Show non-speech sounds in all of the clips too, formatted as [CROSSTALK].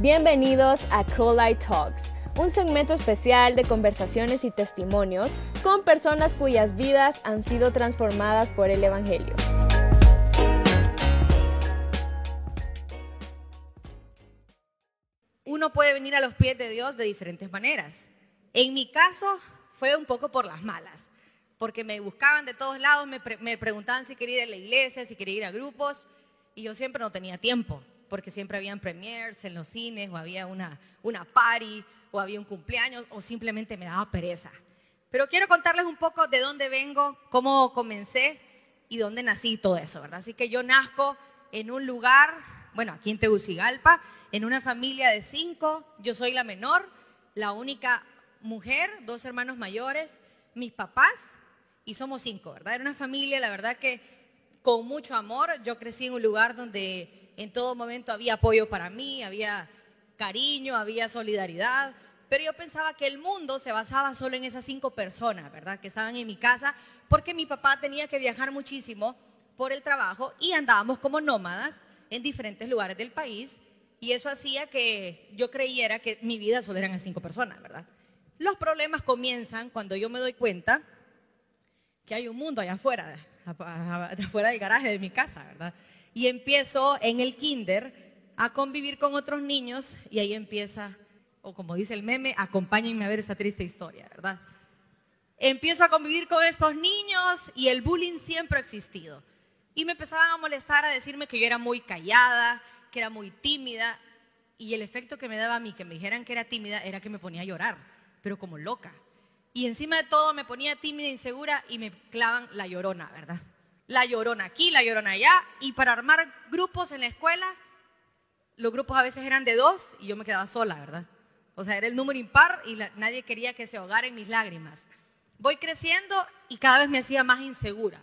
Bienvenidos a Colite Talks, un segmento especial de conversaciones y testimonios con personas cuyas vidas han sido transformadas por el Evangelio. Uno puede venir a los pies de Dios de diferentes maneras. En mi caso fue un poco por las malas, porque me buscaban de todos lados, me, preguntaban si quería ir a la iglesia, si quería ir a grupos, y yo siempre no tenía tiempo porque siempre habían premiers en los cines o había una, una party o había un cumpleaños o simplemente me daba pereza. Pero quiero contarles un poco de dónde vengo, cómo comencé y dónde nací todo eso, ¿verdad? Así que yo nazco en un lugar, bueno, aquí en Tegucigalpa, en una familia de cinco, yo soy la menor, la única mujer, dos hermanos mayores, mis papás y somos cinco, ¿verdad? Era una familia, la verdad que con mucho amor, yo crecí en un lugar donde en todo momento había apoyo para mí, había cariño, había solidaridad, pero yo pensaba que el mundo se basaba solo en esas cinco personas, ¿verdad? Que estaban en mi casa, porque mi papá tenía que viajar muchísimo por el trabajo y andábamos como nómadas en diferentes lugares del país y eso hacía que yo creyera que mi vida solo eran cinco personas, ¿verdad? Los problemas comienzan cuando yo me doy cuenta que hay un mundo allá afuera, afuera del garaje de mi casa, ¿verdad? Y empiezo en el kinder a convivir con otros niños y ahí empieza, o como dice el meme, acompáñenme a ver esta triste historia, ¿verdad? Empiezo a convivir con estos niños y el bullying siempre ha existido. Y me empezaban a molestar, a decirme que yo era muy callada, que era muy tímida. Y el efecto que me daba a mí, que me dijeran que era tímida, era que me ponía a llorar, pero como loca. Y encima de todo me ponía tímida, insegura y me clavan la llorona, ¿verdad? La llorona aquí, la llorona allá, y para armar grupos en la escuela, los grupos a veces eran de dos y yo me quedaba sola, ¿verdad? O sea, era el número impar y nadie quería que se ahogara en mis lágrimas. Voy creciendo y cada vez me hacía más insegura.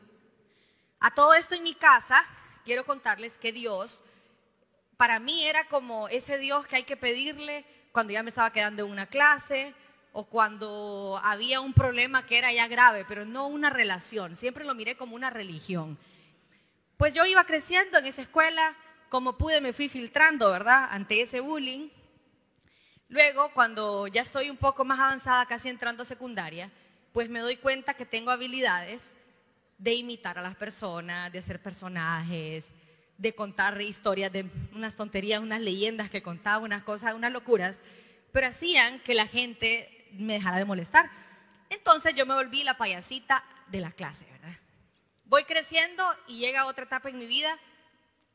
A todo esto en mi casa, quiero contarles que Dios, para mí era como ese Dios que hay que pedirle cuando ya me estaba quedando en una clase, o cuando había un problema que era ya grave, pero no una relación. Siempre lo miré como una religión. Pues yo iba creciendo en esa escuela, como pude me fui filtrando, ¿verdad? Ante ese bullying. Luego, cuando ya estoy un poco más avanzada, casi entrando a secundaria, pues me doy cuenta que tengo habilidades de imitar a las personas, de hacer personajes, de contar historias de unas tonterías, unas leyendas que contaba, unas cosas, unas locuras, pero hacían que la gente me dejara de molestar. Entonces yo me volví la payasita de la clase, ¿verdad? Voy creciendo y llega otra etapa en mi vida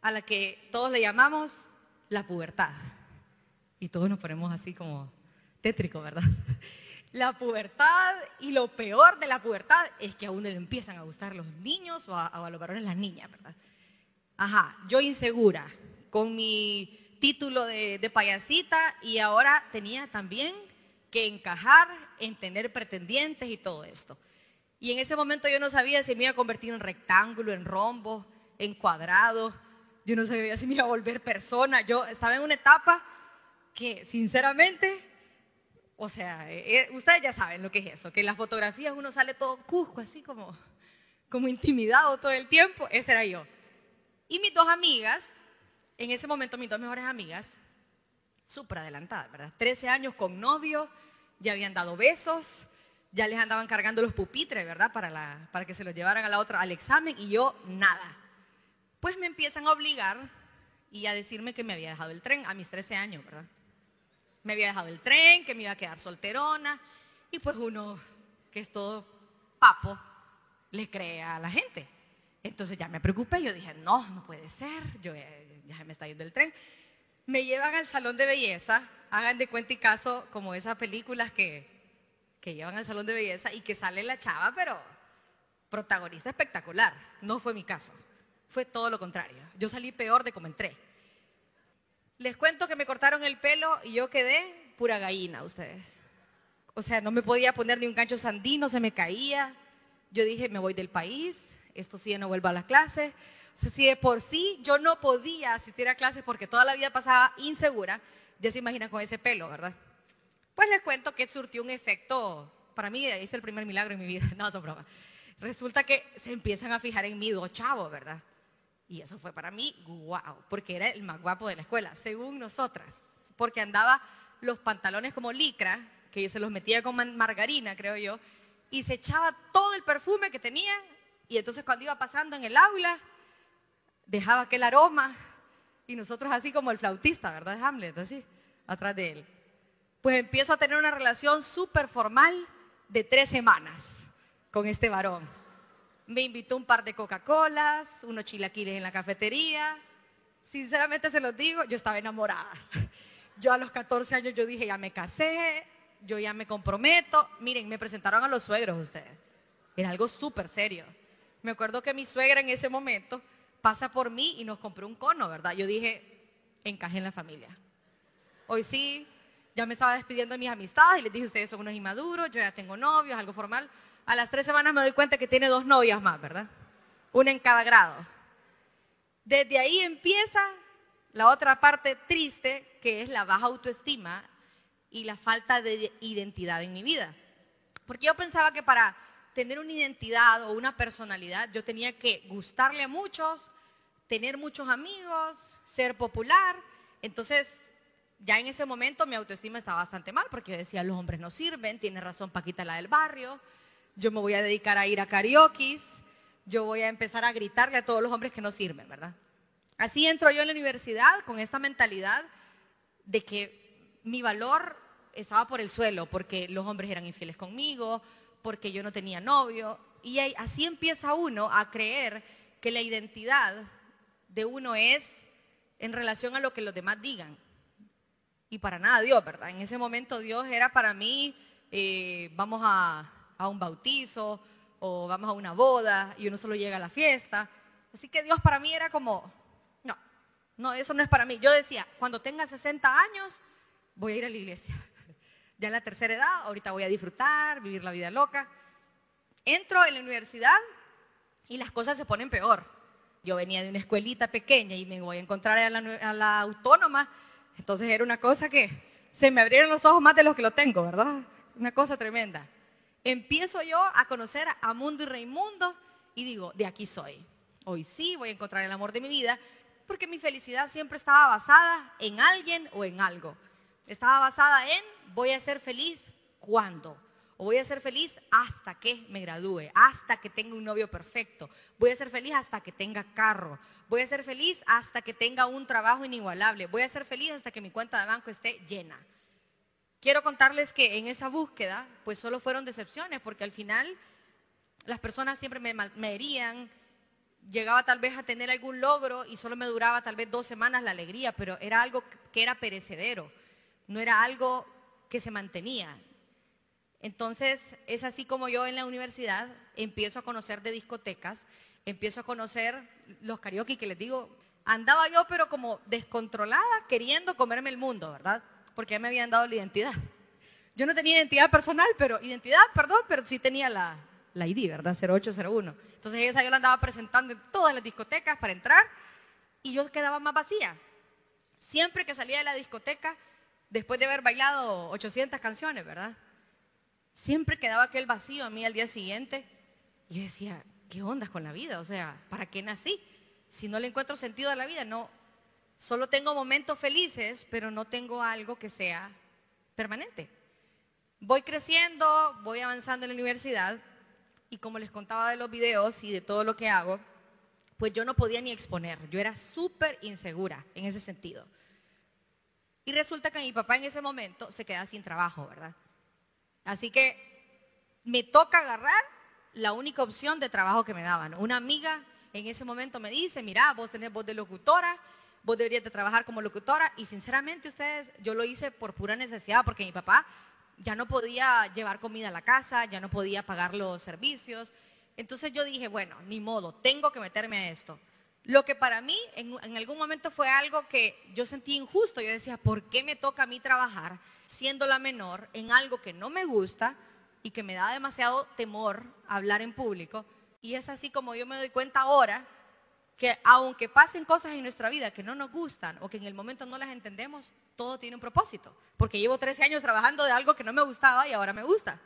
a la que todos le llamamos la pubertad. Y todos nos ponemos así como tétrico, ¿verdad? [LAUGHS] La pubertad y lo peor de la pubertad es que a uno le empiezan a gustar los niños o a, los varones las niñas, ¿verdad? Ajá, yo insegura con mi título de payasita y ahora tenía también que encajar en tener pretendientes y todo esto. Y en ese momento yo no sabía si me iba a convertir en rectángulo, en rombo, en cuadrado. Yo no sabía si me iba a volver persona. Yo estaba en una etapa que, sinceramente, o sea, eh, eh, ustedes ya saben lo que es eso, que en las fotografías uno sale todo cusco, así como, como intimidado todo el tiempo. Ese era yo. Y mis dos amigas, en ese momento mis dos mejores amigas, súper adelantada, ¿verdad? 13 años con novio, ya habían dado besos, ya les andaban cargando los pupitres, ¿verdad? Para, la, para que se los llevaran a la otra al examen y yo nada. Pues me empiezan a obligar y a decirme que me había dejado el tren a mis 13 años, ¿verdad? Me había dejado el tren, que me iba a quedar solterona y pues uno que es todo papo le cree a la gente. Entonces ya me preocupé, yo dije, no, no puede ser, yo ya me está yendo el tren me llevan al salón de belleza, hagan de cuenta y caso como esas películas que, que llevan al salón de belleza y que sale la chava, pero protagonista espectacular. No fue mi caso, fue todo lo contrario. Yo salí peor de como entré. Les cuento que me cortaron el pelo y yo quedé pura gallina, ustedes. O sea, no me podía poner ni un gancho sandino, se me caía. Yo dije, me voy del país, esto sí no vuelvo a la clase si de por sí yo no podía asistir a clases porque toda la vida pasaba insegura, ya se imagina con ese pelo, ¿verdad? Pues les cuento que surtió un efecto, para mí es el primer milagro en mi vida, [LAUGHS] no, son broma. Resulta que se empiezan a fijar en mí dos chavos, ¿verdad? Y eso fue para mí guau, porque era el más guapo de la escuela, según nosotras. porque andaba los pantalones como licra, que se los metía con margarina, creo yo, y se echaba todo el perfume que tenía, y entonces cuando iba pasando en el aula, dejaba aquel aroma, y nosotros así como el flautista, ¿verdad? Hamlet, así, atrás de él. Pues empiezo a tener una relación súper formal de tres semanas con este varón. Me invitó un par de Coca-Colas, unos chilaquiles en la cafetería. Sinceramente se los digo, yo estaba enamorada. Yo a los 14 años yo dije, ya me casé, yo ya me comprometo. Miren, me presentaron a los suegros ustedes. Era algo súper serio. Me acuerdo que mi suegra en ese momento pasa por mí y nos compró un cono, ¿verdad? Yo dije, encaje en la familia. Hoy sí, ya me estaba despidiendo de mis amistades y les dije, ustedes son unos inmaduros, yo ya tengo novios, algo formal. A las tres semanas me doy cuenta que tiene dos novias más, ¿verdad? Una en cada grado. Desde ahí empieza la otra parte triste, que es la baja autoestima y la falta de identidad en mi vida. Porque yo pensaba que para tener una identidad o una personalidad yo tenía que gustarle a muchos, tener muchos amigos, ser popular. Entonces, ya en ese momento mi autoestima estaba bastante mal porque yo decía, los hombres no sirven, tiene razón Paquita la del barrio, yo me voy a dedicar a ir a karaoke, yo voy a empezar a gritarle a todos los hombres que no sirven, ¿verdad? Así entro yo en la universidad con esta mentalidad de que mi valor estaba por el suelo, porque los hombres eran infieles conmigo, porque yo no tenía novio. Y así empieza uno a creer que la identidad de uno es en relación a lo que los demás digan. Y para nada Dios, ¿verdad? En ese momento Dios era para mí, eh, vamos a, un bautizo o vamos a una boda y uno solo llega a la fiesta. Así que Dios para mí era como, no, eso no es para mí. Yo decía, cuando tenga 60 años, voy a ir a la iglesia. Ya la tercera edad, ahorita voy a disfrutar, vivir la vida loca. Entro en la universidad y las cosas se ponen peor. Yo venía de una escuelita pequeña y me voy a encontrar a la, a la autónoma. Entonces era una cosa que se me abrieron los ojos más de los que lo tengo, ¿verdad? Una cosa tremenda. Empiezo yo a conocer a Mundo y Raimundo y digo, de aquí soy. Hoy sí voy a encontrar el amor de mi vida, porque mi felicidad siempre estaba basada en alguien o en algo. Estaba basada en voy a ser feliz cuando. O voy a ser feliz hasta que me gradúe, hasta que tenga un novio perfecto. Voy a ser feliz hasta que tenga carro. Voy a ser feliz hasta que tenga un trabajo inigualable. Voy a ser feliz hasta que mi cuenta de banco esté llena. Quiero contarles que en esa búsqueda, pues solo fueron decepciones, porque al final las personas siempre me, me herían, llegaba tal vez a tener algún logro y solo me duraba tal vez dos semanas la alegría, pero era algo que era perecedero, no era algo que se mantenía. Entonces es así como yo en la universidad empiezo a conocer de discotecas, empiezo a conocer los karaoke que les digo, andaba yo pero como descontrolada queriendo comerme el mundo, ¿verdad? Porque ya me habían dado la identidad. Yo no tenía identidad personal, pero identidad, perdón, pero sí tenía la, la ID, ¿verdad? 0801. Entonces esa yo la andaba presentando en todas las discotecas para entrar y yo quedaba más vacía. Siempre que salía de la discoteca, después de haber bailado 800 canciones, ¿verdad? Siempre quedaba aquel vacío a mí al día siguiente. Y yo decía, ¿qué ondas con la vida? O sea, ¿para qué nací? Si no le encuentro sentido a la vida, no. Solo tengo momentos felices, pero no tengo algo que sea permanente. Voy creciendo, voy avanzando en la universidad y como les contaba de los videos y de todo lo que hago, pues yo no podía ni exponer. Yo era súper insegura en ese sentido. Y resulta que mi papá en ese momento se queda sin trabajo, ¿verdad? Así que me toca agarrar la única opción de trabajo que me daban. Una amiga en ese momento me dice, mira, vos tenés voz de locutora, vos deberías de trabajar como locutora. Y sinceramente ustedes, yo lo hice por pura necesidad, porque mi papá ya no podía llevar comida a la casa, ya no podía pagar los servicios. Entonces yo dije, bueno, ni modo, tengo que meterme a esto. Lo que para mí en, algún momento fue algo que yo sentí injusto. Yo decía, ¿por qué me toca a mí trabajar siendo la menor en algo que no me gusta y que me da demasiado temor hablar en público? Y es así como yo me doy cuenta ahora que aunque pasen cosas en nuestra vida que no nos gustan o que en el momento no las entendemos, todo tiene un propósito. Porque llevo 13 años trabajando de algo que no me gustaba y ahora me gusta.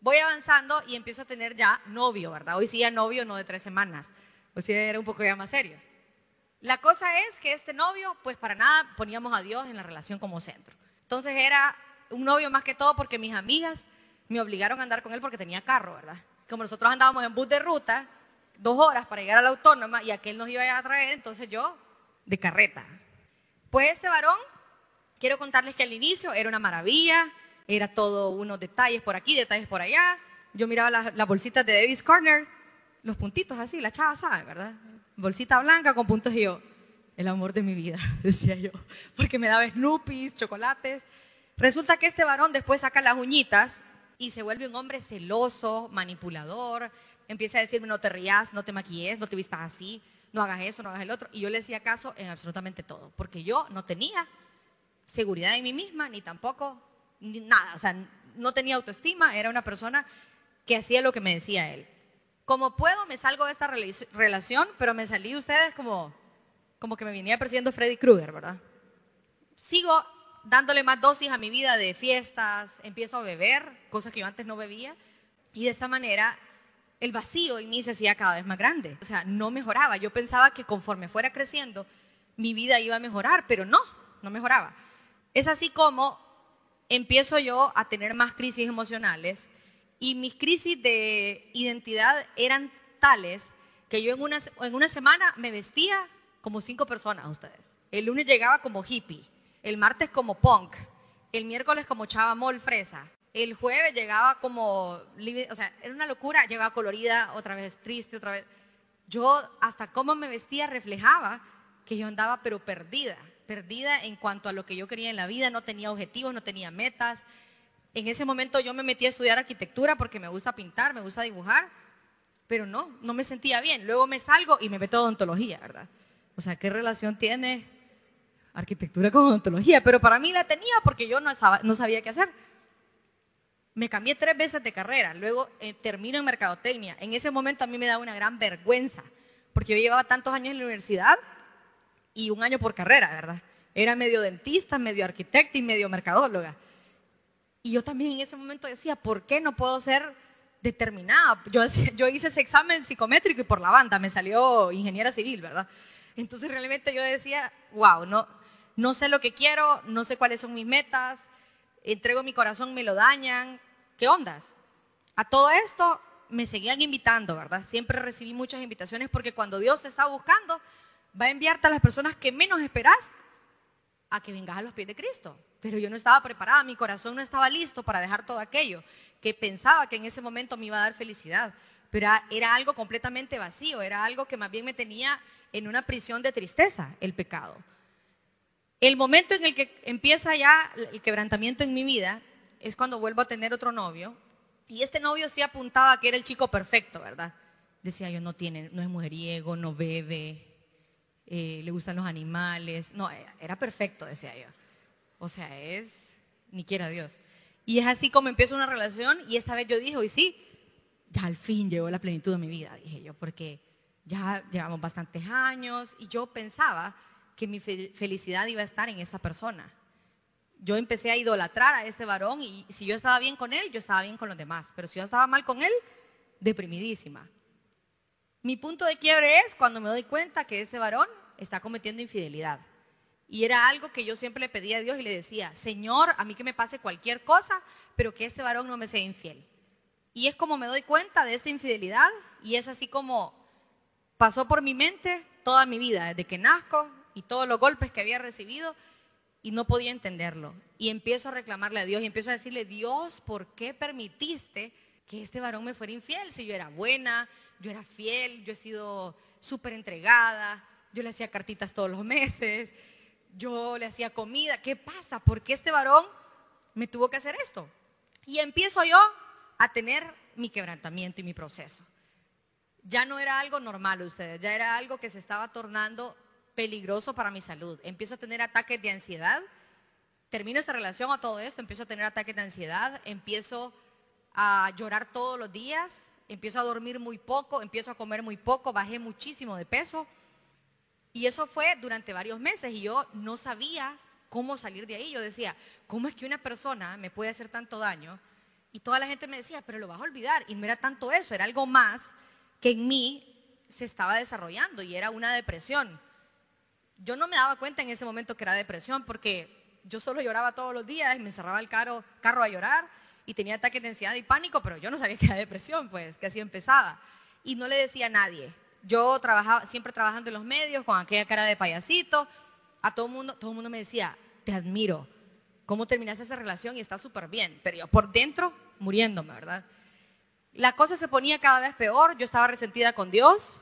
Voy avanzando y empiezo a tener ya novio, ¿verdad? Hoy sí ya novio, no de tres semanas. Hoy sí era un poco ya más serio. La cosa es que este novio, pues para nada poníamos a Dios en la relación como centro. Entonces era un novio más que todo porque mis amigas me obligaron a andar con él porque tenía carro, ¿verdad? Como nosotros andábamos en bus de ruta, dos horas para llegar a la autónoma y aquel nos iba a traer, entonces yo de carreta. Pues este varón, quiero contarles que al inicio era una maravilla, era todo unos detalles por aquí, detalles por allá. Yo miraba las, bolsitas de Davis Corner, los puntitos así, la chava sabe, ¿verdad? Bolsita blanca con puntos y yo, el amor de mi vida, [LAUGHS] decía yo, porque me daba Snoopy, chocolates. Resulta que este varón después saca las uñitas y se vuelve un hombre celoso, manipulador, empieza a decirme no te rías, no te maquilles, no te vistas así, no hagas eso, no hagas el otro. Y yo le hacía caso en absolutamente todo, porque yo no tenía seguridad en mí misma, ni tampoco nada, o sea, no tenía autoestima, era una persona que hacía lo que me decía él. Como puedo, me salgo de esta relación, pero me salí ustedes como, como que me venía persiguiendo Freddy Krueger, ¿verdad? Sigo dándole más dosis a mi vida de fiestas, empiezo a beber, cosas que yo antes no bebía, y de esa manera el vacío en mí se hacía cada vez más grande. O sea, no mejoraba. Yo pensaba que conforme fuera creciendo, mi vida iba a mejorar, pero no, no mejoraba. Es así como empiezo yo a tener más crisis emocionales y mis crisis de identidad eran tales que yo en una, en una semana me vestía como cinco personas ustedes. El lunes llegaba como hippie, el martes como punk, el miércoles como chava mol fresa, el jueves llegaba como, o sea, era una locura, llegaba colorida, otra vez triste, otra vez. Yo hasta cómo me vestía reflejaba que yo andaba pero perdida, perdida en cuanto a lo que yo quería en la vida, no tenía objetivos, no tenía metas. En ese momento yo me metí a estudiar arquitectura porque me gusta pintar, me gusta dibujar, pero no, no me sentía bien. Luego me salgo y me meto a odontología, ¿verdad? O sea, ¿qué relación tiene arquitectura con odontología? Pero para mí la tenía porque yo no sabía qué hacer. Me cambié tres veces de carrera, luego eh, termino en mercadotecnia. En ese momento a mí me daba una gran vergüenza, porque yo llevaba tantos años en la universidad y un año por carrera, ¿verdad? Era medio dentista, medio arquitecta y medio mercadóloga. Y yo también en ese momento decía, ¿por qué no puedo ser determinada? Yo, yo hice ese examen psicométrico y por la banda me salió ingeniera civil, ¿verdad? Entonces realmente yo decía, wow, no, no sé lo que quiero, no sé cuáles son mis metas, entrego mi corazón, me lo dañan. ¿Qué ondas? A todo esto me seguían invitando, ¿verdad? Siempre recibí muchas invitaciones porque cuando Dios te está buscando, va a enviarte a las personas que menos esperás a que vengas a los pies de Cristo. Pero yo no estaba preparada, mi corazón no estaba listo para dejar todo aquello que pensaba que en ese momento me iba a dar felicidad. Pero era algo completamente vacío, era algo que más bien me tenía en una prisión de tristeza, el pecado. El momento en el que empieza ya el quebrantamiento en mi vida es cuando vuelvo a tener otro novio. Y este novio sí apuntaba que era el chico perfecto, ¿verdad? Decía yo, no tiene, no es mujeriego, no bebe, eh, le gustan los animales. No, era perfecto, decía yo. O sea, es, ni quiera Dios. Y es así como empieza una relación y esta vez yo dije, hoy sí, ya al fin llegó la plenitud de mi vida, dije yo, porque ya llevamos bastantes años y yo pensaba que mi felicidad iba a estar en esta persona. Yo empecé a idolatrar a este varón y si yo estaba bien con él, yo estaba bien con los demás. Pero si yo estaba mal con él, deprimidísima. Mi punto de quiebre es cuando me doy cuenta que este varón está cometiendo infidelidad. Y era algo que yo siempre le pedía a Dios y le decía, Señor, a mí que me pase cualquier cosa, pero que este varón no me sea infiel. Y es como me doy cuenta de esta infidelidad y es así como pasó por mi mente toda mi vida, desde que nazco y todos los golpes que había recibido y no podía entenderlo. Y empiezo a reclamarle a Dios y empiezo a decirle, Dios, ¿por qué permitiste que este varón me fuera infiel? Si yo era buena, yo era fiel, yo he sido súper entregada, yo le hacía cartitas todos los meses, yo le hacía comida. ¿Qué pasa? ¿Por qué este varón me tuvo que hacer esto? Y empiezo yo a tener mi quebrantamiento y mi proceso. Ya no era algo normal ustedes, ya era algo que se estaba tornando peligroso para mi salud. Empiezo a tener ataques de ansiedad. Termino esa relación a todo esto, empiezo a tener ataques de ansiedad, empiezo a llorar todos los días, empiezo a dormir muy poco, empiezo a comer muy poco, bajé muchísimo de peso. Y eso fue durante varios meses y yo no sabía cómo salir de ahí. Yo decía, ¿cómo es que una persona me puede hacer tanto daño? Y toda la gente me decía, pero lo vas a olvidar. Y no era tanto eso, era algo más que en mí se estaba desarrollando y era una depresión. Yo no me daba cuenta en ese momento que era depresión porque yo solo lloraba todos los días y me encerraba el carro, carro a llorar y tenía ataques de ansiedad y pánico, pero yo no sabía que era depresión, pues, que así empezaba. Y no le decía a nadie. Yo trabajaba, siempre trabajando en los medios, con aquella cara de payasito, a todo el mundo, todo mundo me decía, te admiro, cómo terminaste esa relación y está súper bien, pero yo por dentro muriéndome, ¿verdad? La cosa se ponía cada vez peor, yo estaba resentida con Dios.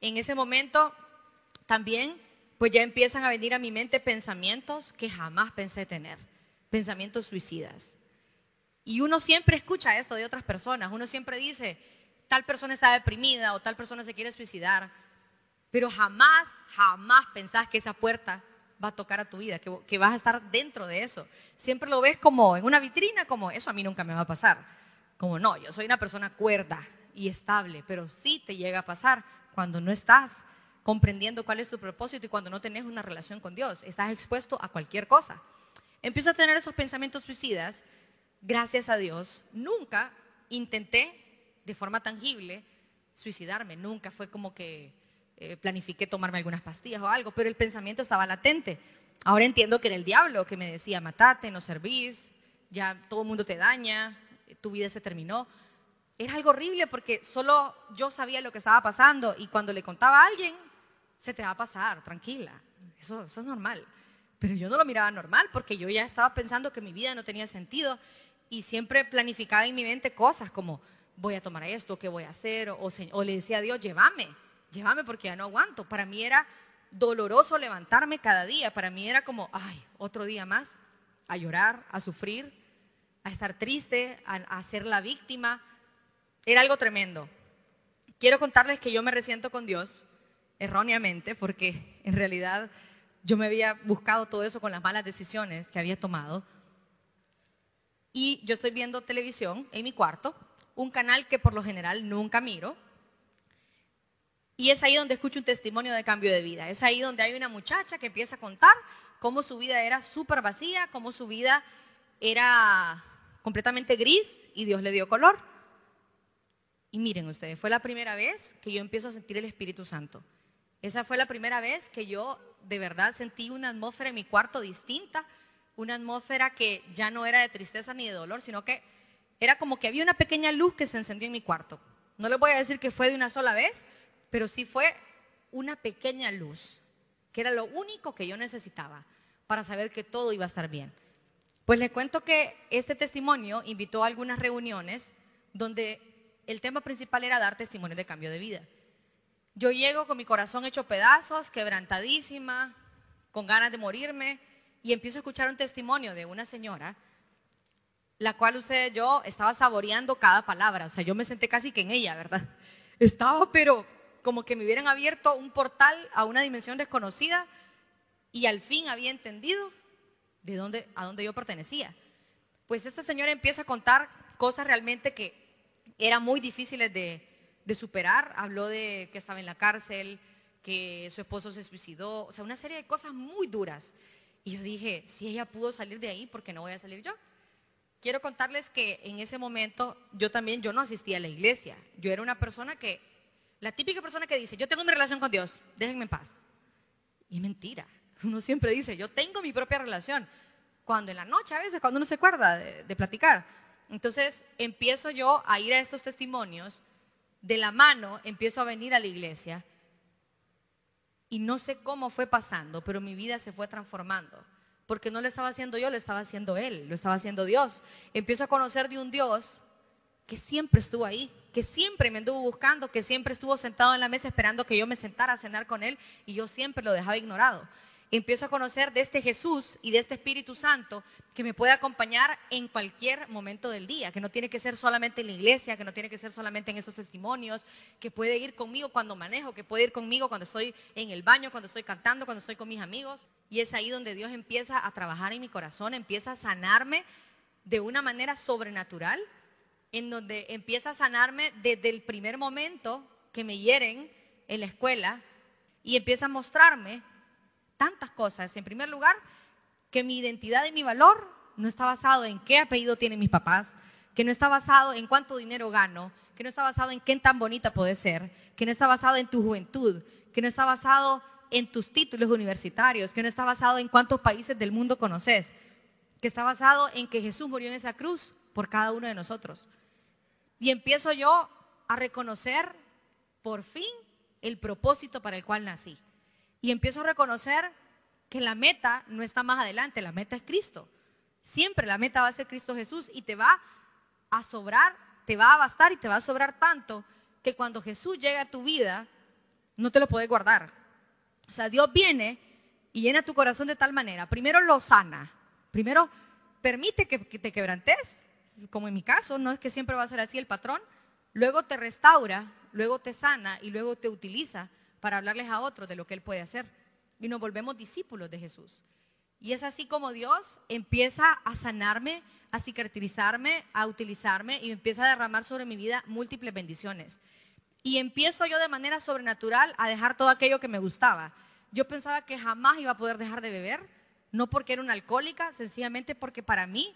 En ese momento también, pues ya empiezan a venir a mi mente pensamientos que jamás pensé tener, pensamientos suicidas. Y uno siempre escucha esto de otras personas, uno siempre dice, tal persona está deprimida o tal persona se quiere suicidar, pero jamás, jamás pensás que esa puerta va a tocar a tu vida, que, vas a estar dentro de eso. Siempre lo ves como en una vitrina, como eso a mí nunca me va a pasar. Como no, yo soy una persona cuerda y estable, pero sí te llega a pasar cuando no estás comprendiendo cuál es tu propósito y cuando no tenés una relación con Dios. Estás expuesto a cualquier cosa. Empiezo a tener esos pensamientos suicidas. Gracias a Dios, nunca intenté de forma tangible suicidarme. Nunca fue como que eh, planifiqué tomarme algunas pastillas o algo, pero el pensamiento estaba latente. Ahora entiendo que era el diablo que me decía, matate, no servís, ya todo el mundo te daña, tu vida se terminó. Era algo horrible porque solo yo sabía lo que estaba pasando y cuando le contaba a alguien, se te va a pasar, tranquila, eso, eso es normal. Pero yo no lo miraba normal porque yo ya estaba pensando que mi vida no tenía sentido y siempre planificaba en mi mente cosas como voy a tomar esto, qué voy a hacer, o, o le decía a Dios, llévame, llévame porque ya no aguanto. Para mí era doloroso levantarme cada día, para mí era como, ay, otro día más, a llorar, a sufrir, a estar triste, a, a ser la víctima. Era algo tremendo. Quiero contarles que yo me resiento con Dios erróneamente porque en realidad yo me había buscado todo eso con las malas decisiones que había tomado. Y yo estoy viendo televisión en mi cuarto, un canal que por lo general nunca miro, y es ahí donde escucho un testimonio de cambio de vida. Es ahí donde hay una muchacha que empieza a contar cómo su vida era súper vacía, cómo su vida era completamente gris y Dios le dio color. Y miren ustedes, fue la primera vez que yo empiezo a sentir el Espíritu Santo. Esa fue la primera vez que yo de verdad sentí una atmósfera en mi cuarto distinta, una atmósfera que ya no era de tristeza ni de dolor, sino que era como que había una pequeña luz que se encendió en mi cuarto. No les voy a decir que fue de una sola vez, pero sí fue una pequeña luz, que era lo único que yo necesitaba para saber que todo iba a estar bien. Pues les cuento que este testimonio invitó a algunas reuniones donde el tema principal era dar testimonio de cambio de vida. Yo llego con mi corazón hecho pedazos, quebrantadísima, con ganas de morirme, y empiezo a escuchar un testimonio de una señora, la cual usted, yo estaba saboreando cada palabra, o sea, yo me senté casi que en ella, ¿verdad? [LAUGHS] Estaba, pero como que me hubieran abierto un portal a una dimensión desconocida y al fin había entendido de dónde, a dónde yo pertenecía. Pues esta señora empieza a contar cosas realmente que eran muy difíciles de, de superar. Habló de que estaba en la cárcel, que su esposo se suicidó, o sea, una serie de cosas muy duras. Y yo dije, si ella pudo salir de ahí, ¿por qué no voy a salir yo? Quiero contarles que en ese momento yo también, yo no asistía a la iglesia. Yo era una persona que la típica persona que dice, yo tengo mi relación con Dios, déjenme en paz. Y mentira. [LAUGHS] Uno siempre dice, yo tengo mi propia relación. Cuando en la noche, a veces, cuando uno se acuerda de, de platicar. Entonces empiezo yo a ir a estos testimonios, de la mano empiezo a venir a la iglesia y no sé cómo fue pasando, pero mi vida se fue transformando. Porque no lo estaba haciendo yo, lo estaba haciendo Él, lo estaba haciendo Dios. Empiezo a conocer de un Dios que siempre estuvo ahí, que siempre me anduvo buscando, que siempre estuvo sentado en la mesa esperando que yo me sentara a cenar con él y yo siempre lo dejaba ignorado. Empiezo a conocer de este Jesús y de este Espíritu Santo que me puede acompañar en cualquier momento del día, que no tiene que ser solamente en la iglesia, que no tiene que ser solamente en estos testimonios, que puede ir conmigo cuando manejo, que puede ir conmigo cuando estoy en el baño, cuando estoy cantando, cuando estoy con mis amigos. Y es ahí donde Dios empieza a trabajar en mi corazón, empieza a sanarme de una manera sobrenatural en donde empieza a sanarme desde el primer momento que me hieren en la escuela y empieza a mostrarme tantas cosas. En primer lugar, que mi identidad y mi valor no está basado en qué apellido tienen mis papás, que no está basado en cuánto dinero gano, que no está basado en qué tan bonita puede ser, que no está basado en tu juventud, que no está basado en tus títulos universitarios, que no está basado en cuántos países del mundo conoces, que está basado en que Jesús murió en esa cruz por cada uno de nosotros. Y empiezo yo a reconocer por fin el propósito para el cual nací. Y empiezo a reconocer que la meta no está más adelante, la meta es Cristo. Siempre la meta va a ser Cristo Jesús y te va a sobrar, te va a bastar y te va a sobrar tanto que cuando Jesús llega a tu vida, no te lo puedes guardar. O sea, Dios viene y llena tu corazón de tal manera. Primero lo sana. Primero permite que, te quebrantes, como en mi caso, no es que siempre va a ser así el patrón. Luego te restaura, luego te sana y luego te utiliza para hablarles a otros de lo que Él puede hacer. Y nos volvemos discípulos de Jesús. Y es así como Dios empieza a sanarme, a cicatrizarme, a utilizarme y empieza a derramar sobre mi vida múltiples bendiciones. Y empiezo yo de manera sobrenatural a dejar todo aquello que me gustaba. Yo pensaba que jamás iba a poder dejar de beber, no porque era una alcohólica, sencillamente porque para mí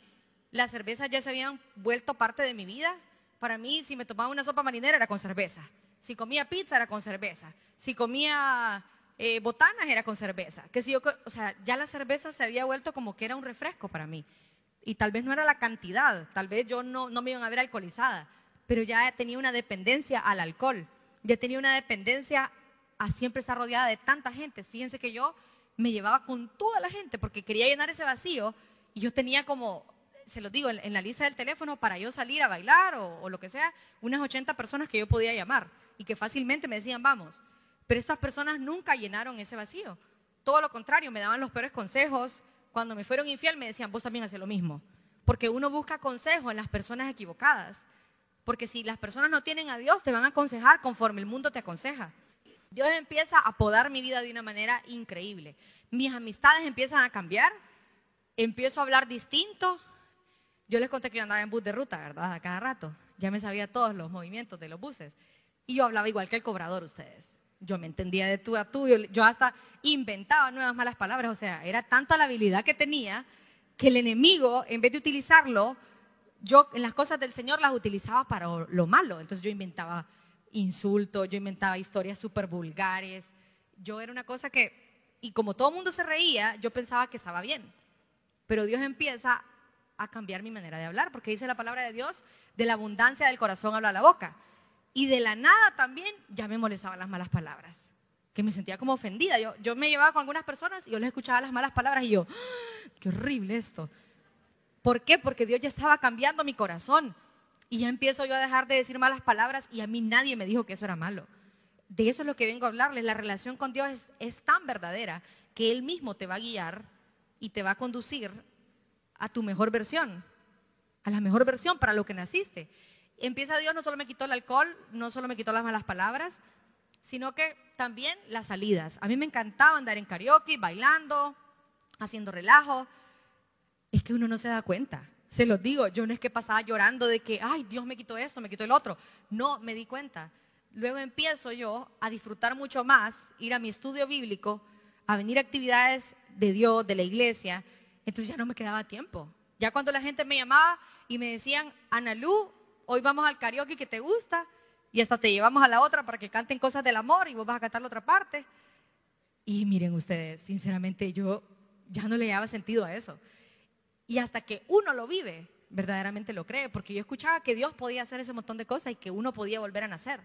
las cervezas ya se habían vuelto parte de mi vida. Para mí, si me tomaba una sopa marinera era con cerveza. Si comía pizza era con cerveza. Si comía eh, botanas era con cerveza. Que si yo, o sea, ya la cerveza se había vuelto como que era un refresco para mí. Y tal vez no era la cantidad, tal vez yo no, no me iban a ver alcoholizada, pero ya tenía una dependencia al alcohol, ya tenía una dependencia a siempre estar rodeada de tanta gente. Fíjense que yo me llevaba con toda la gente porque quería llenar ese vacío y yo tenía como, se lo digo, en, la lista del teléfono para yo salir a bailar o, o, lo que sea, unas 80 personas que yo podía llamar y que fácilmente me decían, vamos. Pero estas personas nunca llenaron ese vacío. Todo lo contrario, me daban los peores consejos. Cuando me fueron infiel me decían, vos también haces lo mismo. Porque uno busca consejo en las personas equivocadas. Porque si las personas no tienen a Dios, te van a aconsejar conforme el mundo te aconseja. Dios empieza a podar mi vida de una manera increíble. Mis amistades empiezan a cambiar, empiezo a hablar distinto. Yo les conté que yo andaba en bus de ruta, ¿verdad? A cada rato. Ya me sabía todos los movimientos de los buses. Y yo hablaba igual que el cobrador, ustedes. Yo me entendía de tú a tú. Yo, hasta inventaba nuevas malas palabras. O sea, era tanta la habilidad que tenía que el enemigo, en vez de utilizarlo, yo en las cosas del Señor las utilizaba para lo malo. Entonces yo inventaba insultos, yo inventaba historias súper vulgares. Yo era una cosa que, y como todo el mundo se reía, yo pensaba que estaba bien. Pero Dios empieza a cambiar mi manera de hablar, porque dice la palabra de Dios, de la abundancia del corazón habla la boca. Y de la nada también ya me molestaban las malas palabras, que me sentía como ofendida. Yo, yo me llevaba con algunas personas y yo les escuchaba las malas palabras y yo, ¡Ah! qué horrible esto. ¿Por qué? Porque Dios ya estaba cambiando mi corazón. Y ya empiezo yo a dejar de decir malas palabras y a mí nadie me dijo que eso era malo. De eso es lo que vengo a hablarles. La relación con Dios es, es tan verdadera que Él mismo te va a guiar y te va a conducir a tu mejor versión, a la mejor versión para lo que naciste. Empieza Dios, no solo me quitó el alcohol, no solo me quitó las malas palabras, sino que también las salidas. A mí me encantaba andar en karaoke, bailando, haciendo relajo es que uno no se da cuenta. Se los digo, yo no es que pasaba llorando de que, ay, Dios me quitó esto, me quitó el otro. No, me di cuenta. Luego empiezo yo a disfrutar mucho más, ir a mi estudio bíblico, a venir a actividades de Dios, de la iglesia. Entonces ya no me quedaba tiempo. Ya cuando la gente me llamaba y me decían, Ana Lu, hoy vamos al karaoke que te gusta, y hasta te llevamos a la otra para que canten cosas del amor y vos vas a cantar la otra parte. Y miren ustedes, sinceramente yo ya no le daba sentido a eso. Y hasta que uno lo vive, verdaderamente lo cree, porque yo escuchaba que Dios podía hacer ese montón de cosas y que uno podía volver a nacer.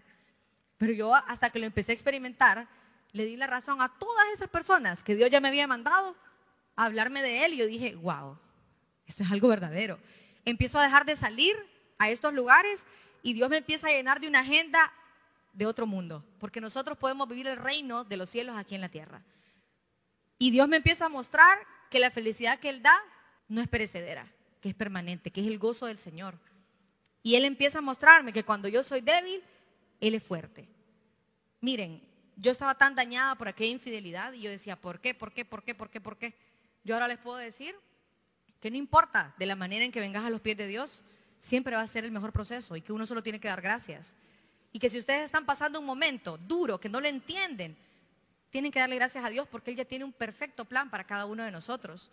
Pero yo hasta que lo empecé a experimentar, le di la razón a todas esas personas que Dios ya me había mandado a hablarme de Él y yo dije, wow, esto es algo verdadero. Empiezo a dejar de salir a estos lugares y Dios me empieza a llenar de una agenda de otro mundo, porque nosotros podemos vivir el reino de los cielos aquí en la tierra. Y Dios me empieza a mostrar que la felicidad que Él da no es perecedera, que es permanente, que es el gozo del Señor. Y Él empieza a mostrarme que cuando yo soy débil, Él es fuerte. Miren, yo estaba tan dañada por aquella infidelidad y yo decía, ¿por qué? ¿Por qué? ¿Por qué? ¿Por qué? ¿Por qué? Yo ahora les puedo decir que no importa de la manera en que vengas a los pies de Dios, siempre va a ser el mejor proceso y que uno solo tiene que dar gracias. Y que si ustedes están pasando un momento duro, que no le entienden, tienen que darle gracias a Dios porque Él ya tiene un perfecto plan para cada uno de nosotros.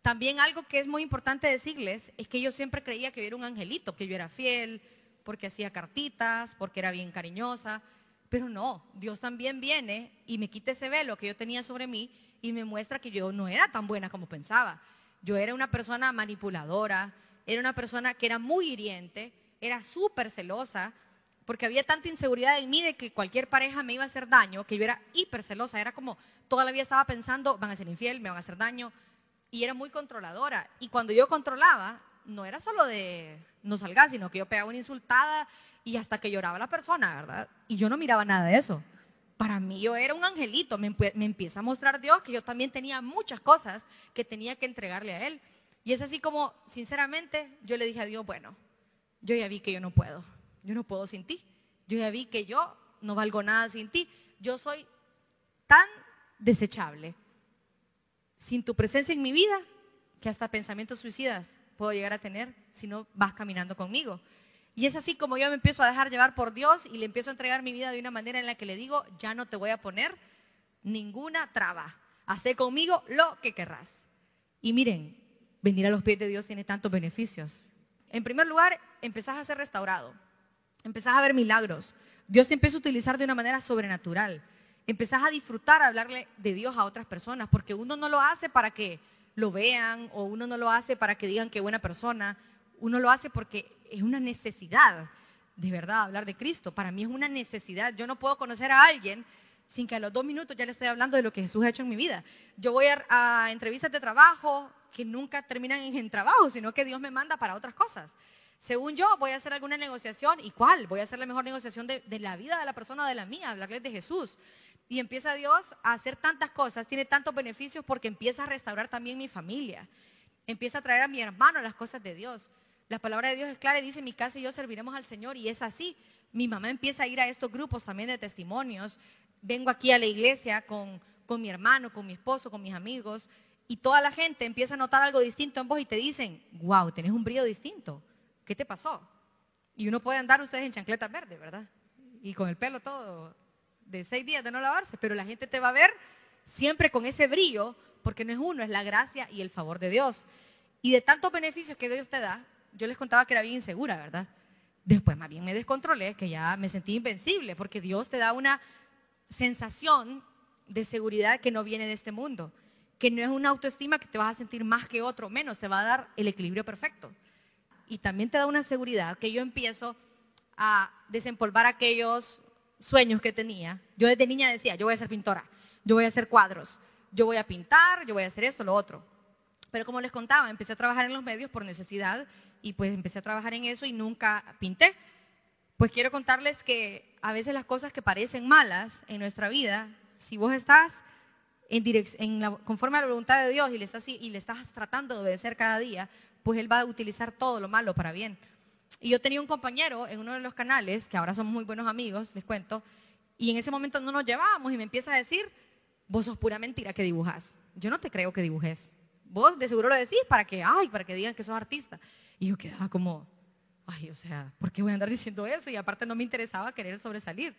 También algo que es muy importante decirles es que yo siempre creía que yo era un angelito, que yo era fiel, porque hacía cartitas, porque era bien cariñosa, Pero no, Dios también viene y me quita ese velo que yo tenía sobre mí y me muestra que yo no era tan buena como pensaba. Yo era una persona manipuladora, era una persona que era muy hiriente, era súper celosa, porque había tanta inseguridad en mí de que cualquier pareja me iba a hacer daño, que yo era hiper celosa, era como toda la vida estaba pensando, van a ser infiel, me van a hacer daño, y era muy controladora. Y cuando yo controlaba, no era solo de no salga, sino que yo pegaba una insultada y hasta que lloraba la persona, ¿verdad? Y yo no miraba nada de eso. Para mí yo era un angelito, me empieza a mostrar Dios que yo también tenía muchas cosas que tenía que entregarle a Él. Y es así como, sinceramente, yo le dije a Dios, bueno, yo ya vi que yo no puedo, yo no puedo sin ti. Yo ya vi que yo no valgo nada sin ti. Yo soy tan desechable sin tu presencia en mi vida que hasta pensamientos suicidas puedo llegar a tener si no vas caminando conmigo. Y es así como yo me empiezo a dejar llevar por Dios y le empiezo a entregar mi vida de una manera en la que le digo, ya no te voy a poner ninguna traba. Hacé conmigo lo que querrás. Y miren, venir a los pies de Dios tiene tantos beneficios. En primer lugar, empezás a ser restaurado, empezás a ver milagros. Dios te empieza a utilizar de una manera sobrenatural. Empezás a disfrutar, a hablarle de Dios a otras personas, porque uno no lo hace para que lo vean o uno no lo hace para que digan que buena persona, uno lo hace porque es una necesidad, de verdad, hablar de Cristo. Para mí es una necesidad. Yo no puedo conocer a alguien sin que a los dos minutos ya le estoy hablando de lo que Jesús ha hecho en mi vida. Yo voy a, entrevistas de trabajo que nunca terminan en, trabajo, sino que Dios me manda para otras cosas. Según yo, voy a hacer alguna negociación. ¿Y cuál? Voy a hacer la mejor negociación de, la vida de la persona de la mía, hablarles de Jesús. Y empieza Dios a hacer tantas cosas, tiene tantos beneficios porque empieza a restaurar también mi familia. Empieza a traer a mi hermano las cosas de Dios. La palabra de Dios es clara y dice, mi casa y yo serviremos al Señor. Y es así. Mi mamá empieza a ir a estos grupos también de testimonios vengo aquí a la iglesia con, con mi hermano, con mi esposo, con mis amigos, y toda la gente empieza a notar algo distinto en vos y te dicen, wow, tenés un brillo distinto. ¿Qué te pasó? Y uno puede andar ustedes en chancletas verdes, ¿verdad? Y con el pelo todo de seis días de no lavarse, pero la gente te va a ver siempre con ese brillo, porque no es uno, es la gracia y el favor de Dios. Y de tantos beneficios que Dios te da, yo les contaba que era bien insegura, ¿verdad? Después más bien me descontrolé, que ya me sentí invencible, porque Dios te da una sensación de seguridad que no viene de este mundo, que no es una autoestima que te vas a sentir más que otro, menos, te va a dar el equilibrio perfecto. Y también te da una seguridad que yo empiezo a desempolvar aquellos sueños que tenía. Yo desde niña decía, yo voy a ser pintora, yo voy a hacer cuadros, yo voy a pintar, yo voy a hacer esto, lo otro. Pero como les contaba, empecé a trabajar en los medios por necesidad y pues empecé a trabajar en eso y nunca pinté. Pues quiero contarles que a veces las cosas que parecen malas en nuestra vida, si vos estás en, en conforme a la voluntad de Dios y le, estás, y le estás tratando de obedecer cada día, pues Él va a utilizar todo lo malo para bien. Y yo tenía un compañero en uno de los canales, que ahora somos muy buenos amigos, les cuento, y en ese momento no nos llevábamos y me empieza a decir, vos sos pura mentira que dibujas. Yo no te creo que dibujes. Vos de seguro lo decís para que, ay, para que digan que sos artista. Y yo quedaba como, ay, o sea, ¿por qué voy a andar diciendo eso? Y aparte no me interesaba querer sobresalir.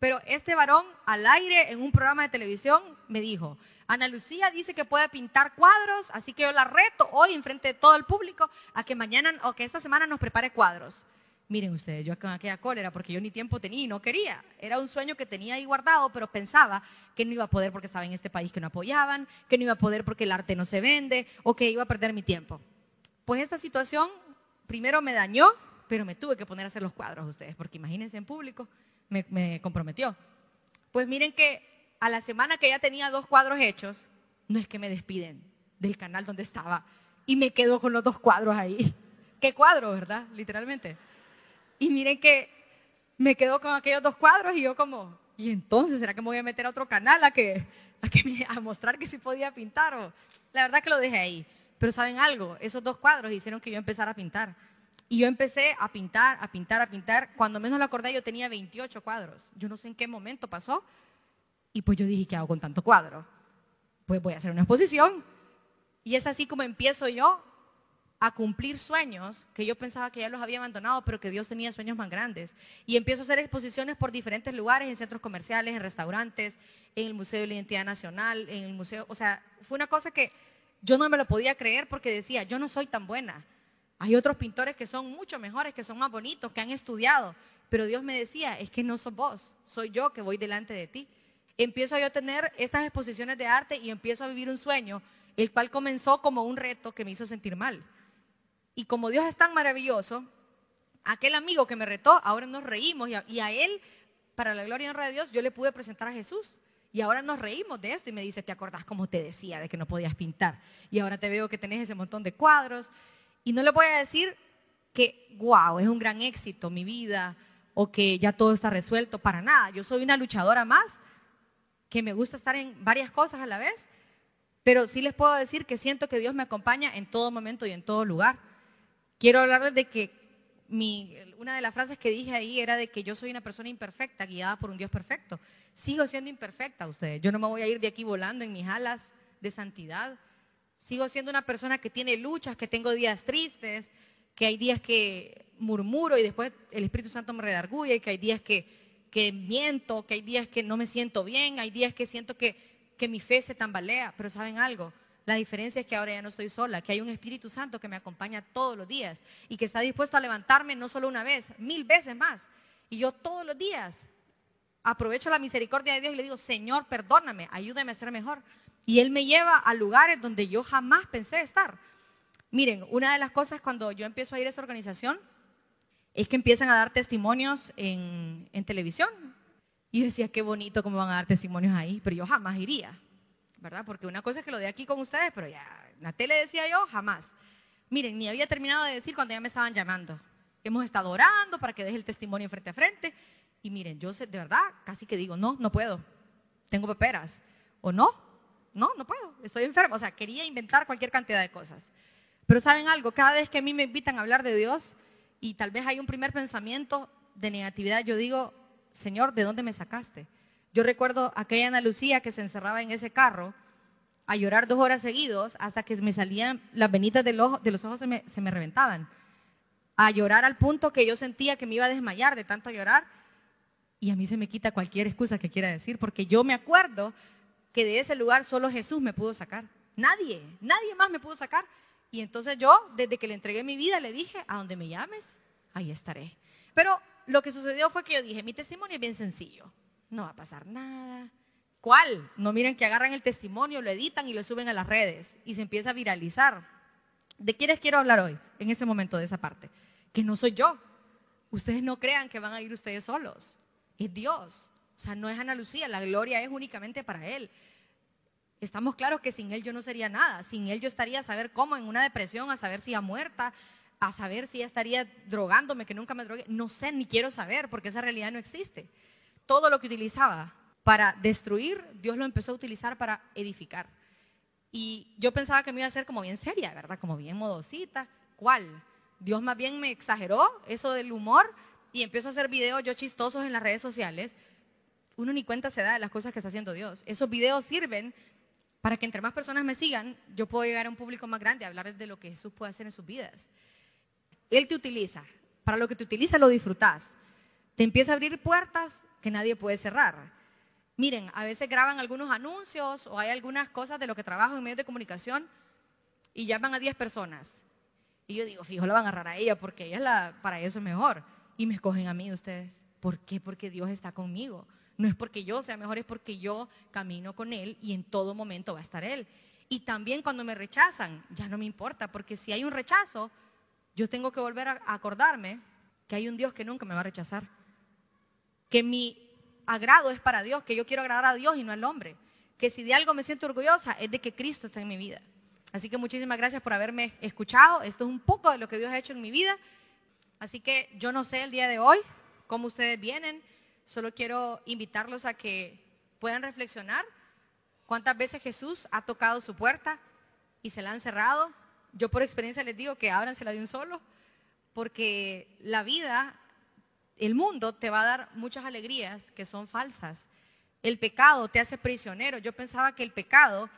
Pero este varón al aire en un programa de televisión me dijo, Ana Lucía dice que puede pintar cuadros, así que yo la reto hoy en frente de todo el público a que mañana o que esta semana nos prepare cuadros. Miren ustedes, yo con aquella cólera porque yo ni tiempo tenía y no quería. Era un sueño que tenía ahí guardado, pero pensaba que no iba a poder porque estaba en este país que no apoyaban, que no iba a poder porque el arte no se vende o que iba a perder mi tiempo. Pues esta situación primero me dañó, pero me tuve que poner a hacer los cuadros ustedes, porque imagínense en público, me, comprometió. Pues miren que a la semana que ya tenía dos cuadros hechos, no es que me despiden del canal donde estaba y me quedo con los dos cuadros ahí. [LAUGHS] ¿Qué cuadro, verdad? Literalmente. Y miren que me quedo con aquellos dos cuadros y yo como, ¿y entonces será que me voy a meter a otro canal a que que a mostrar que sí podía pintar? O, la verdad que lo dejé ahí. Pero saben algo, esos dos cuadros hicieron que yo empezara a pintar. Y yo empecé a pintar, a pintar, a pintar. Cuando menos lo acordé, yo tenía 28 cuadros. Yo no sé en qué momento pasó. Y pues yo dije, ¿qué hago con tanto cuadro? Pues voy a hacer una exposición. Y es así como empiezo yo a cumplir sueños que yo pensaba que ya los había abandonado, pero que Dios tenía sueños más grandes. Y empiezo a hacer exposiciones por diferentes lugares, en centros comerciales, en restaurantes, en el Museo de la Identidad Nacional, en el museo. O sea, fue una cosa que yo no me lo podía creer porque decía, yo no soy tan buena. Hay otros pintores que son mucho mejores, que son más bonitos, que han estudiado, Pero Dios me decía, es que no sos vos, soy yo que voy delante de ti. Empiezo yo a tener estas exposiciones de arte y empiezo a vivir un sueño, el cual comenzó como un reto que me hizo sentir mal. Y como Dios es tan maravilloso, aquel amigo que me retó, ahora nos reímos y a, él, para la gloria y honra de Dios, yo le pude presentar a Jesús. Y ahora nos reímos de esto y me dice, ¿te acordás cómo te decía de que no podías pintar? Y ahora te veo que tenés ese montón de cuadros. Y no le voy a decir que, wow, es un gran éxito mi vida o que ya todo está resuelto, para nada. Yo soy una luchadora más, que me gusta estar en varias cosas a la vez, pero sí les puedo decir que siento que Dios me acompaña en todo momento y en todo lugar. Quiero hablarles de que una de las frases que dije ahí era de que yo soy una persona imperfecta, guiada por un Dios perfecto. Sigo siendo imperfecta ustedes. Yo no me voy a ir de aquí volando en mis alas de santidad. Sigo siendo una persona que tiene luchas, que tengo días tristes, que hay días que murmuro y después el Espíritu Santo me redarguye, que hay días que, que miento, que hay días que no me siento bien, hay días que siento que, que mi fe se tambalea. Pero ¿saben algo? La diferencia es que ahora ya no estoy sola, que hay un Espíritu Santo que me acompaña todos los días y que está dispuesto a levantarme no solo una vez, mil veces más. Y yo todos los días aprovecho la misericordia de Dios y le digo, Señor, perdóname, ayúdame a ser mejor. Y Él me lleva a lugares donde yo jamás pensé estar. Miren, una de las cosas cuando yo empiezo a ir a esta organización es que empiezan a dar testimonios en, televisión. Y yo decía, qué bonito cómo van a dar testimonios ahí, pero yo jamás iría. ¿verdad? Porque una cosa es que lo de aquí con ustedes, pero ya, en la tele decía yo, jamás. Miren, ni había terminado de decir cuando ya me estaban llamando. Hemos estado orando para que deje el testimonio frente a frente. Y miren, yo de verdad, casi que digo, no, no puedo. Tengo peperas. O no, no, no puedo. Estoy enfermo. O sea, quería inventar cualquier cantidad de cosas. Pero saben algo, cada vez que a mí me invitan a hablar de Dios y tal vez hay un primer pensamiento de negatividad, yo digo, Señor, ¿de dónde me sacaste? Yo recuerdo aquella Ana Lucía que se encerraba en ese carro a llorar dos horas seguidos hasta que me salían las venitas de los ojos se me, se me reventaban. A llorar al punto que yo sentía que me iba a desmayar de tanto llorar. Y a mí se me quita cualquier excusa que quiera decir, porque yo me acuerdo que de ese lugar solo Jesús me pudo sacar. Nadie, nadie más me pudo sacar. Y entonces yo, desde que le entregué mi vida, le dije, a donde me llames, ahí estaré. Pero lo que sucedió fue que yo dije, mi testimonio es bien sencillo no va a pasar nada. ¿Cuál? No miren que agarran el testimonio, lo editan y lo suben a las redes y se empieza a viralizar. ¿De quién les quiero hablar hoy, en ese momento de esa parte? Que no soy yo. Ustedes no crean que van a ir ustedes solos. Es Dios. O sea, no es Ana Lucía, la gloria es únicamente para Él. Estamos claros que sin Él yo no sería nada. Sin Él yo estaría a saber cómo, en una depresión, a saber si ha muerta, a saber si ya estaría drogándome, que nunca me drogué. No sé, ni quiero saber, porque esa realidad no existe todo lo que utilizaba para destruir, Dios lo empezó a utilizar para edificar. Y yo pensaba que me iba a ser como bien seria, ¿verdad? Como bien modosita. ¿Cuál? Dios más bien me exageró eso del humor y empiezo a hacer videos yo chistosos en las redes sociales. Uno ni cuenta se da de las cosas que está haciendo Dios. Esos videos sirven para que entre más personas me sigan, yo puedo llegar a un público más grande, a hablar de lo que Jesús puede hacer en sus vidas. Él te utiliza. Para lo que te utiliza lo disfrutas. Te empieza a abrir puertas que nadie puede cerrar. Miren, a veces graban algunos anuncios o hay algunas cosas de lo que trabajo en medios de comunicación y llaman a 10 personas. Y yo digo, fijo, la van a agarrar a ella porque ella es la, para eso es mejor. Y me escogen a mí ustedes. ¿Por qué? Porque Dios está conmigo. No es porque yo sea mejor, es porque yo camino con Él y en todo momento va a estar Él. Y también cuando me rechazan, ya no me importa, porque si hay un rechazo, yo tengo que volver a acordarme que hay un Dios que nunca me va a rechazar que mi agrado es para Dios, que yo quiero agradar a Dios y no al hombre, que si de algo me siento orgullosa es de que Cristo está en mi vida. Así que muchísimas gracias por haberme escuchado. Esto es un poco de lo que Dios ha hecho en mi vida. Así que yo no sé el día de hoy cómo ustedes vienen. Solo quiero invitarlos a que puedan reflexionar cuántas veces Jesús ha tocado su puerta y se la han cerrado. Yo por experiencia les digo que ábransela de un solo, porque la vida el mundo te va a dar muchas alegrías que son falsas. El pecado te hace prisionero. Yo pensaba que el pecado,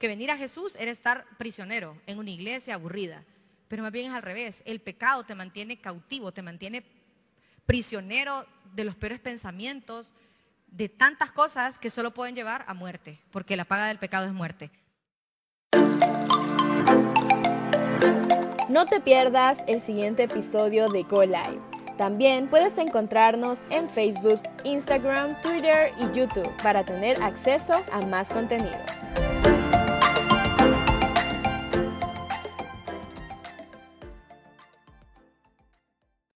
que venir a Jesús era estar prisionero en una iglesia aburrida. Pero más bien es al revés. El pecado te mantiene cautivo, te mantiene prisionero de los peores pensamientos, de tantas cosas que solo pueden llevar a muerte, porque la paga del pecado es muerte. No te pierdas el siguiente episodio de Go Live También puedes encontrarnos en Facebook, Instagram, Twitter y YouTube para tener acceso a más contenido.